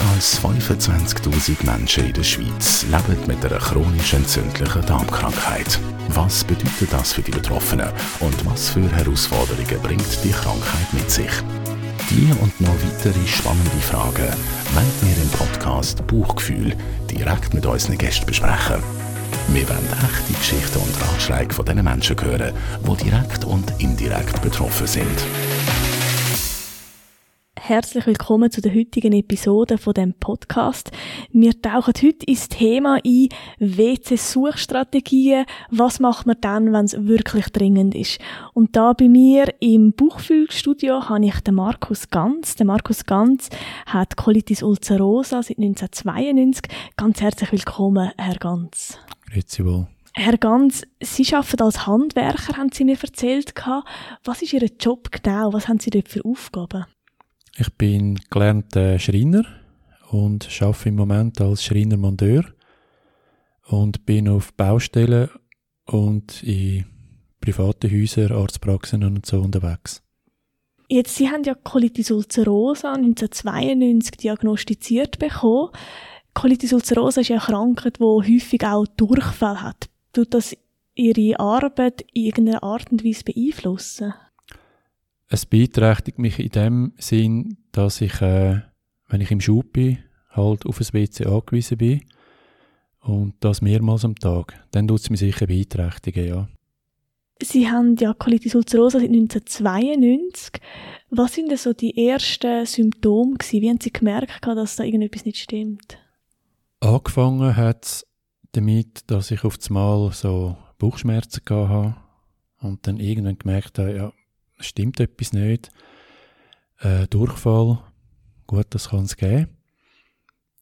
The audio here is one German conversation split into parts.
Mehr als 25.000 Menschen in der Schweiz leben mit einer chronisch entzündlichen Darmkrankheit. Was bedeutet das für die Betroffenen und was für Herausforderungen bringt die Krankheit mit sich? Die und noch weitere spannende Fragen wollen wir im Podcast Buchgefühl direkt mit unseren Gästen besprechen. Wir wollen echte Geschichten und Ratschläge von den Menschen hören, die direkt und indirekt betroffen sind. Herzlich willkommen zu der heutigen Episode von dem Podcast. Wir tauchen heute ins Thema ein WC-Suchstrategien. Was macht man dann, wenn es wirklich dringend ist? Und da bei mir im Buchfüllstudio habe ich den Markus Ganz. Der Markus Ganz hat Colitis ulcerosa seit 1992. Ganz herzlich willkommen, Herr Ganz. Grüezi wohl. Herr Ganz, Sie arbeiten als Handwerker, haben Sie mir erzählt. Was ist Ihr Job genau? Was haben Sie dort für Aufgaben? Ich bin gelernter Schreiner und arbeite im Moment als Schreiner-Mondeur und bin auf Baustellen und in privaten Häusern, Arztpraxen und so unterwegs. Jetzt, Sie haben ja Colitis ulcerosa 1992 diagnostiziert bekommen. Colitis ulcerosa ist ja eine Krankheit, die häufig auch Durchfall hat. Tut das Ihre Arbeit in irgendeiner Art und Weise beeinflussen? Es beeinträchtigt mich in dem Sinn, dass ich, äh, wenn ich im Schub bin, halt auf ein WC angewiesen bin. Und das mehrmals am Tag. Dann tut es mich sicher beeinträchtigen, ja. Sie haben ja Colitis ulcerosa seit 1992. Was sind denn so die ersten Symptome gewesen? Wie haben Sie gemerkt, dass da irgendetwas nicht stimmt? Angefangen hat es damit, dass ich auf Mal so Bauchschmerzen hatte und dann irgendwann gemerkt habe, ja, stimmt etwas nicht. Äh, Durchfall, gut, das kann es geben.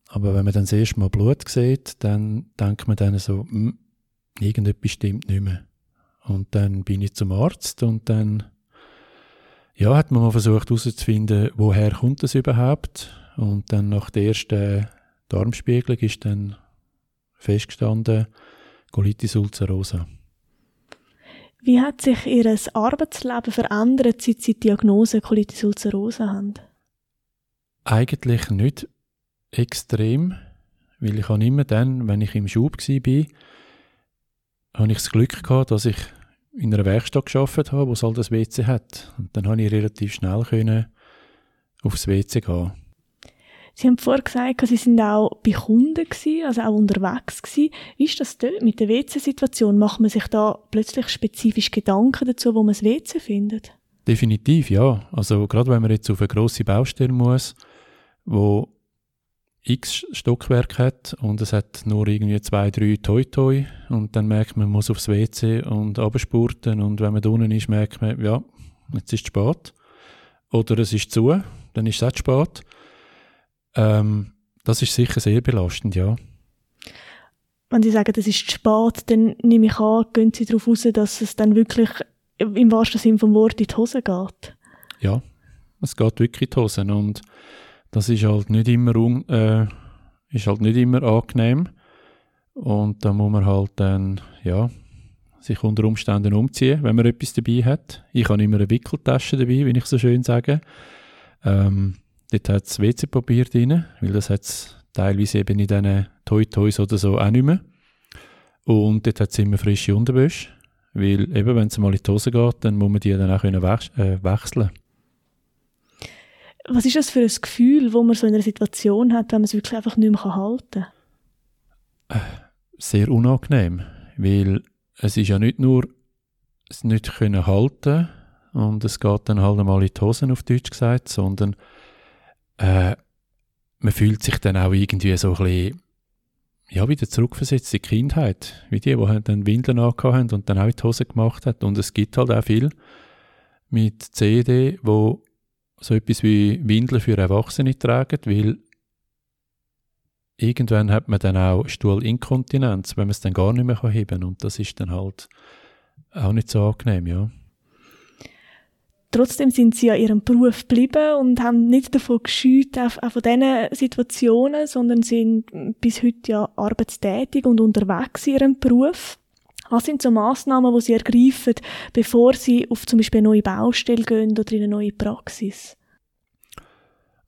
Aber wenn man dann das erste Mal Blut sieht, dann denkt man dann so, hm, irgendetwas stimmt nicht mehr. Und dann bin ich zum Arzt und dann ja, hat man mal versucht herauszufinden, woher kommt das überhaupt. Und dann nach der ersten Darmspiegelung ist dann festgestanden, Colitis ulcerosa. Wie hat sich Ihr Arbeitsleben verändert, seit Sie die Diagnose Colitis ulcerosa haben? Eigentlich nicht extrem, weil ich habe immer dann, wenn ich im Schub war, habe ich das Glück gehabt, dass ich in einer Werkstatt geschafft habe, wo es halt das WC hat. Und dann konnte ich relativ schnell aufs WC gehen. Sie haben vorher gesagt, Sie sind auch bei Kunden also auch unterwegs. Wie ist das dort mit der WC-Situation? Macht man sich da plötzlich spezifisch Gedanken dazu, wo man das WC findet? Definitiv, ja. Also gerade wenn man jetzt auf eine grosse Baustelle muss, wo x Stockwerk hat und es hat nur irgendwie zwei, drei Toi-Toi und dann merkt man, man muss aufs WC und abspurten und wenn man da unten ist, merkt man, ja, jetzt ist es spät. Oder es ist zu, dann ist es auch spät. Ähm, das ist sicher sehr belastend, ja. Wenn Sie sagen, es ist spät, dann nehme ich an, gehen Sie darauf aus, dass es dann wirklich im wahrsten Sinne vom Wort in die Hose geht. Ja, es geht wirklich in die Hose und das ist halt nicht immer, un, äh, ist halt nicht immer angenehm und da muss man halt dann, ja, sich unter Umständen umziehen, wenn man etwas dabei hat. Ich habe immer eine Wickeltasche dabei, wie ich so schön sage. Ähm, Dort hat es WC-Papier drin, weil das hat es teilweise eben in diesen Toy-Toys oder so auch nicht mehr. Und dort hat es immer frische Unterwäsche, weil eben, wenn es mal in die Hose geht, dann muss man die dann auch können wech äh, wechseln Was ist das für ein Gefühl, wo man so in einer Situation hat, wenn man es wirklich einfach nicht mehr halten kann? Sehr unangenehm, weil es ist ja nicht nur es nicht können halten und es geht dann halt einmal in die Hosen auf Deutsch gesagt, sondern äh, man fühlt sich dann auch irgendwie so ein bisschen, ja, wieder zurückversetzt in die Kindheit. Wie die, die dann Windeln angehabt und dann auch in die Hose gemacht hat. Und es gibt halt auch viel mit CD, wo so etwas wie Windeln für Erwachsene tragen, weil irgendwann hat man dann auch Stuhlinkontinenz, wenn man es dann gar nicht mehr heben kann. Und das ist dann halt auch nicht so angenehm, ja. Trotzdem sind sie an ihrem Beruf geblieben und haben nicht davon gescheut, auch, von diesen Situationen, sondern sind bis heute ja arbeitstätig und unterwegs in ihrem Beruf. Was sind so Massnahmen, die sie ergreifen, bevor sie auf zum Beispiel eine neue Baustelle gehen oder in eine neue Praxis?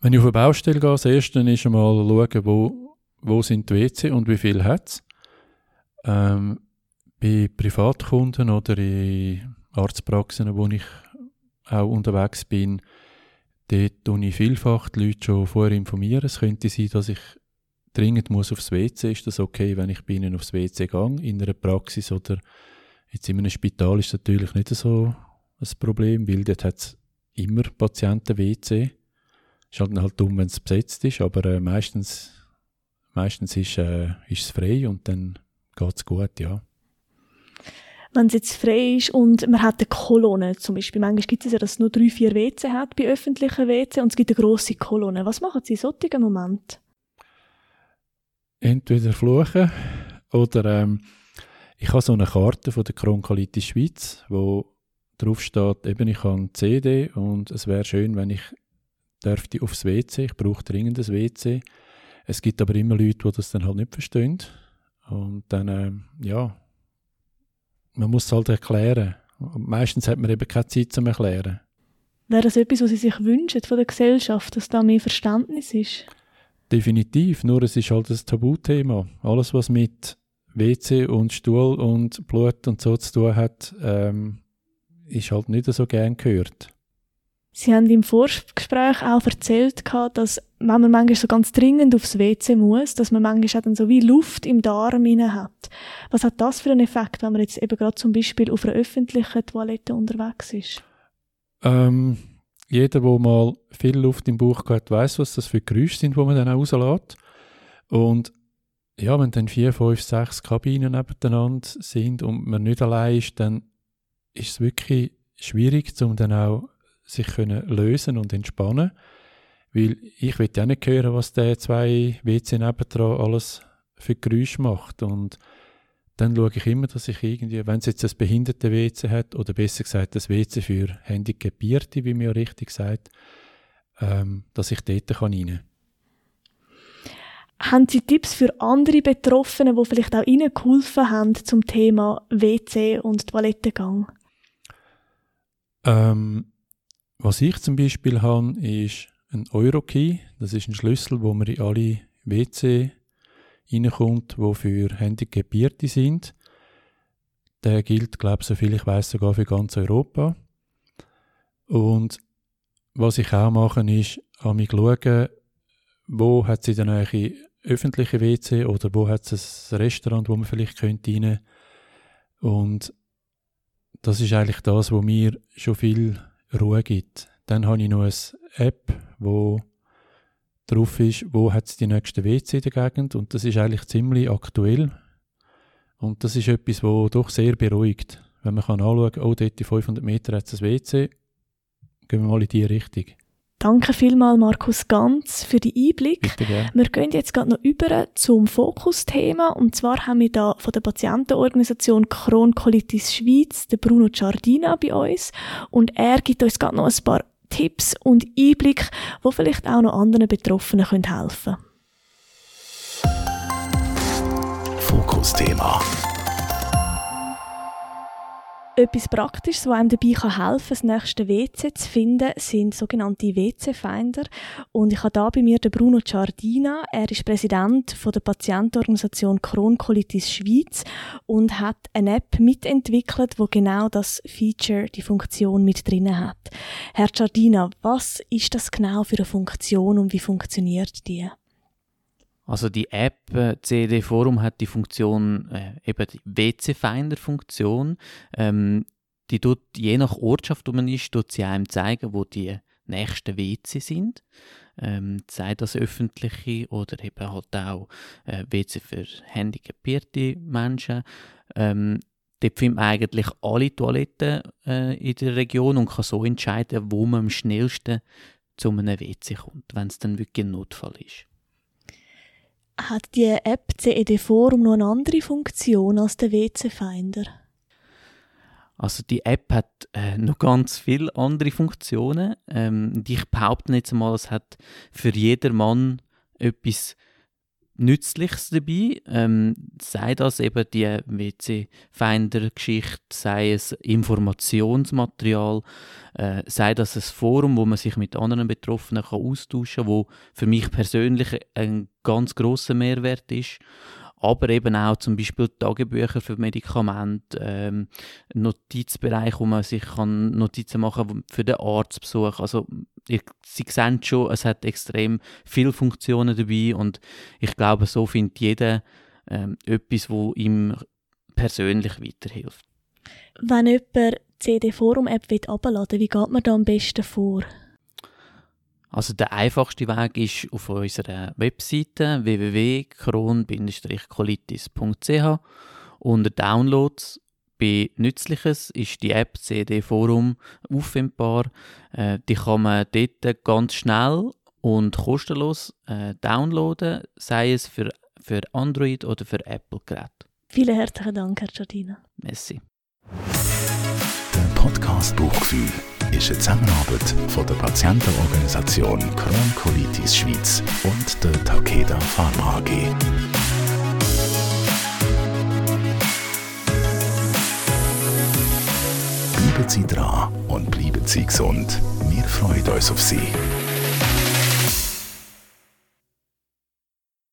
Wenn ich auf eine Baustelle gehe, das erste ist einmal schauen, wo, wo sind die WC und wie viel hat es. Ähm, bei Privatkunden oder in Arztpraxen, wo ich auch unterwegs bin, dort tue ich vielfach die Leute schon vorher informieren. Es könnte sein, dass ich dringend muss aufs WC. Ist das okay, wenn ich bei ihnen aufs WC gehe? In einer Praxis oder jetzt in einem Spital ist das natürlich nicht so ein Problem, weil dort hat es immer Patienten-WC. Ist halt, halt dumm, wenn es besetzt ist, aber äh, meistens, meistens ist, äh, ist es frei und dann geht es gut, ja. Wenn es jetzt frei ist und man hat eine Kolonne zum Beispiel, manchmal gibt es ja, dass es nur drei, vier WC hat bei öffentlichen WC und es gibt eine grosse Kolonne. Was machen Sie in solchen Momenten? Entweder fluchen oder ähm, ich habe so eine Karte von der Kronkolitis Schweiz, wo drauf steht, eben ich habe eine CD und es wäre schön, wenn ich dürfte aufs WC, ich brauche dringend ein WC. Es gibt aber immer Leute, die das dann halt nicht verstehen. Und dann, äh, ja, man muss es halt erklären. Meistens hat man eben keine Zeit zum Erklären. Wäre das etwas, was Sie sich wünschen von der Gesellschaft, dass da mehr Verständnis ist? Definitiv, nur es ist halt ein Tabuthema. Alles, was mit WC und Stuhl und Blut und so zu tun hat, ähm, ist halt nicht so gern gehört. Sie haben im Vorgespräch auch erzählt, dass wenn man manchmal so ganz dringend aufs WC muss, dass man manchmal dann so wie Luft im Darm hat. Was hat das für einen Effekt, wenn man jetzt eben gerade zum Beispiel auf einer öffentlichen Toilette unterwegs ist? Ähm, jeder, der mal viel Luft im Bauch hat, weiß, was das für Geräusche sind, die man dann rauslässt. Und ja, wenn dann vier, fünf, sechs Kabinen nebeneinander sind und man nicht allein ist, dann ist es wirklich schwierig, um dann auch sich können lösen und entspannen. Weil ich will ja nicht hören, was der zwei WC nebendran alles für Geräusche macht. Und dann schaue ich immer, dass ich irgendwie, wenn es jetzt ein behinderte WC hat, oder besser gesagt das WC für Handicapierte, wie man ja richtig sagt, ähm, dass ich dort kann rein kann. Haben Sie Tipps für andere Betroffene, die vielleicht auch Ihnen geholfen haben zum Thema WC und Toilettengang? Ähm, was ich zum Beispiel habe, ist ein Eurokey. Das ist ein Schlüssel, wo man in alle WC reinkommt, die für Handicapierte sind. Der gilt, glaube ich, soviel ich weiß, sogar für ganz Europa. Und was ich auch mache, ist, an mich schauen, wo hat sie dann eigentlich öffentliche WC oder wo hat es ein Restaurant, wo man vielleicht könnte rein. Und das ist eigentlich das, was mir schon viel Ruhe gibt. Dann habe ich noch eine App, wo drauf ist, wo hat es die nächste WC in der Gegend und das ist eigentlich ziemlich aktuell. Und das ist etwas, wo doch sehr beruhigt. Wenn man kann anschauen kann, oh, dort in 500 Meter hat es ein WC, gehen wir mal in die Richtung. Danke vielmals, Markus Ganz, für den Einblick. Wir gehen jetzt gerade noch über zum Fokusthema. Und zwar haben wir da von der Patientenorganisation Kronkolitis Schweiz den Bruno Giardina bei uns. Und er gibt uns gerade noch ein paar Tipps und Einblick, die vielleicht auch noch anderen Betroffenen helfen können. Fokusthema. Etwas Praktisches, was einem dabei helfen kann, das nächste WC zu finden, sind sogenannte WC-Finder. Und ich habe da bei mir den Bruno Giardina. Er ist Präsident von der Patientenorganisation Kronkolitis Schweiz und hat eine App mitentwickelt, wo genau das Feature, die Funktion mit drin hat. Herr Giardina, was ist das genau für eine Funktion und wie funktioniert die? Also die App äh, CD Forum hat die Funktion, äh, eben die WC-Finder-Funktion. Ähm, die tut je nach Ortschaft, wo man ist, tut sie einem zeigen, wo die nächsten WC sind. Ähm, sei das öffentliche oder eben halt auch äh, WC für handicapierte Menschen. Ähm, dort findet man eigentlich alle Toiletten äh, in der Region und kann so entscheiden, wo man am schnellsten zu einem WC kommt, wenn es dann wirklich ein Notfall ist. Hat die App CED Forum noch eine andere Funktion als der WC-Finder? Also die App hat äh, noch ganz viele andere Funktionen. Ähm, ich behaupte jetzt mal, es hat für jedermann etwas Nützliches dabei. Ähm, sei das eben die WC-Finder-Geschichte, sei es Informationsmaterial, äh, sei das ein Forum, wo man sich mit anderen Betroffenen kann austauschen kann, wo für mich persönlich ein ganz großer Mehrwert ist aber eben auch zum Beispiel Tagebücher für Medikamente, ähm, Notizbereich, wo man sich kann Notizen machen kann für den Arztbesuch. Also ihr, Sie sehen schon, es hat extrem viele Funktionen dabei und ich glaube, so findet jeder ähm, etwas, wo ihm persönlich weiterhilft. Wenn jemand die CD-Forum-App herunterladen will, wie geht man da am besten vor? Also der einfachste Weg ist auf unserer Webseite www.kron-colitis.ch unter Downloads bei Nützliches ist die App CD Forum auffindbar. Äh, die kann man dort ganz schnell und kostenlos äh, downloaden, sei es für, für Android oder für Apple-Geräte. Vielen herzlichen Dank, Herr Giardina. Merci. Der Podcast Buchgefühl ist eine Zusammenarbeit von der Patientenorganisation Crohn Colitis Schweiz und der Takeda Pharma AG. Bleiben Sie dran und bleiben Sie gesund. Wir freuen uns auf Sie.